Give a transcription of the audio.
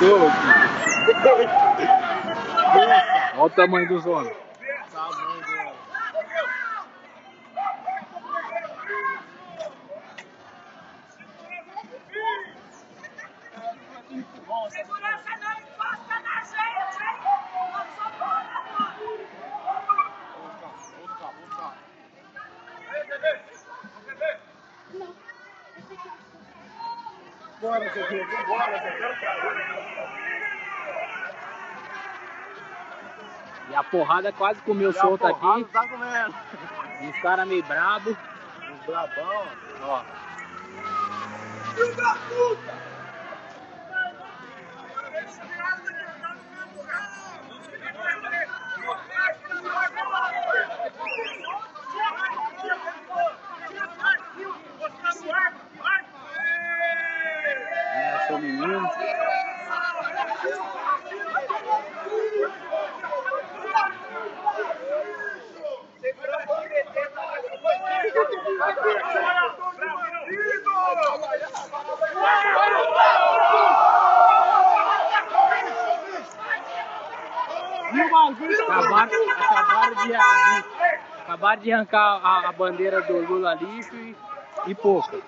aqui. Olha o tamanho dos olhos. Segurança Bora, seu filho, bora, seu filho. E a porrada quase comeu porrada aqui. Tá comendo. E os caras meio brabo. Os brabão. Ó. Acabaram, acabaram, de, de- acabaram de arrancar a, a bandeira do Lula lixo e, e pouca.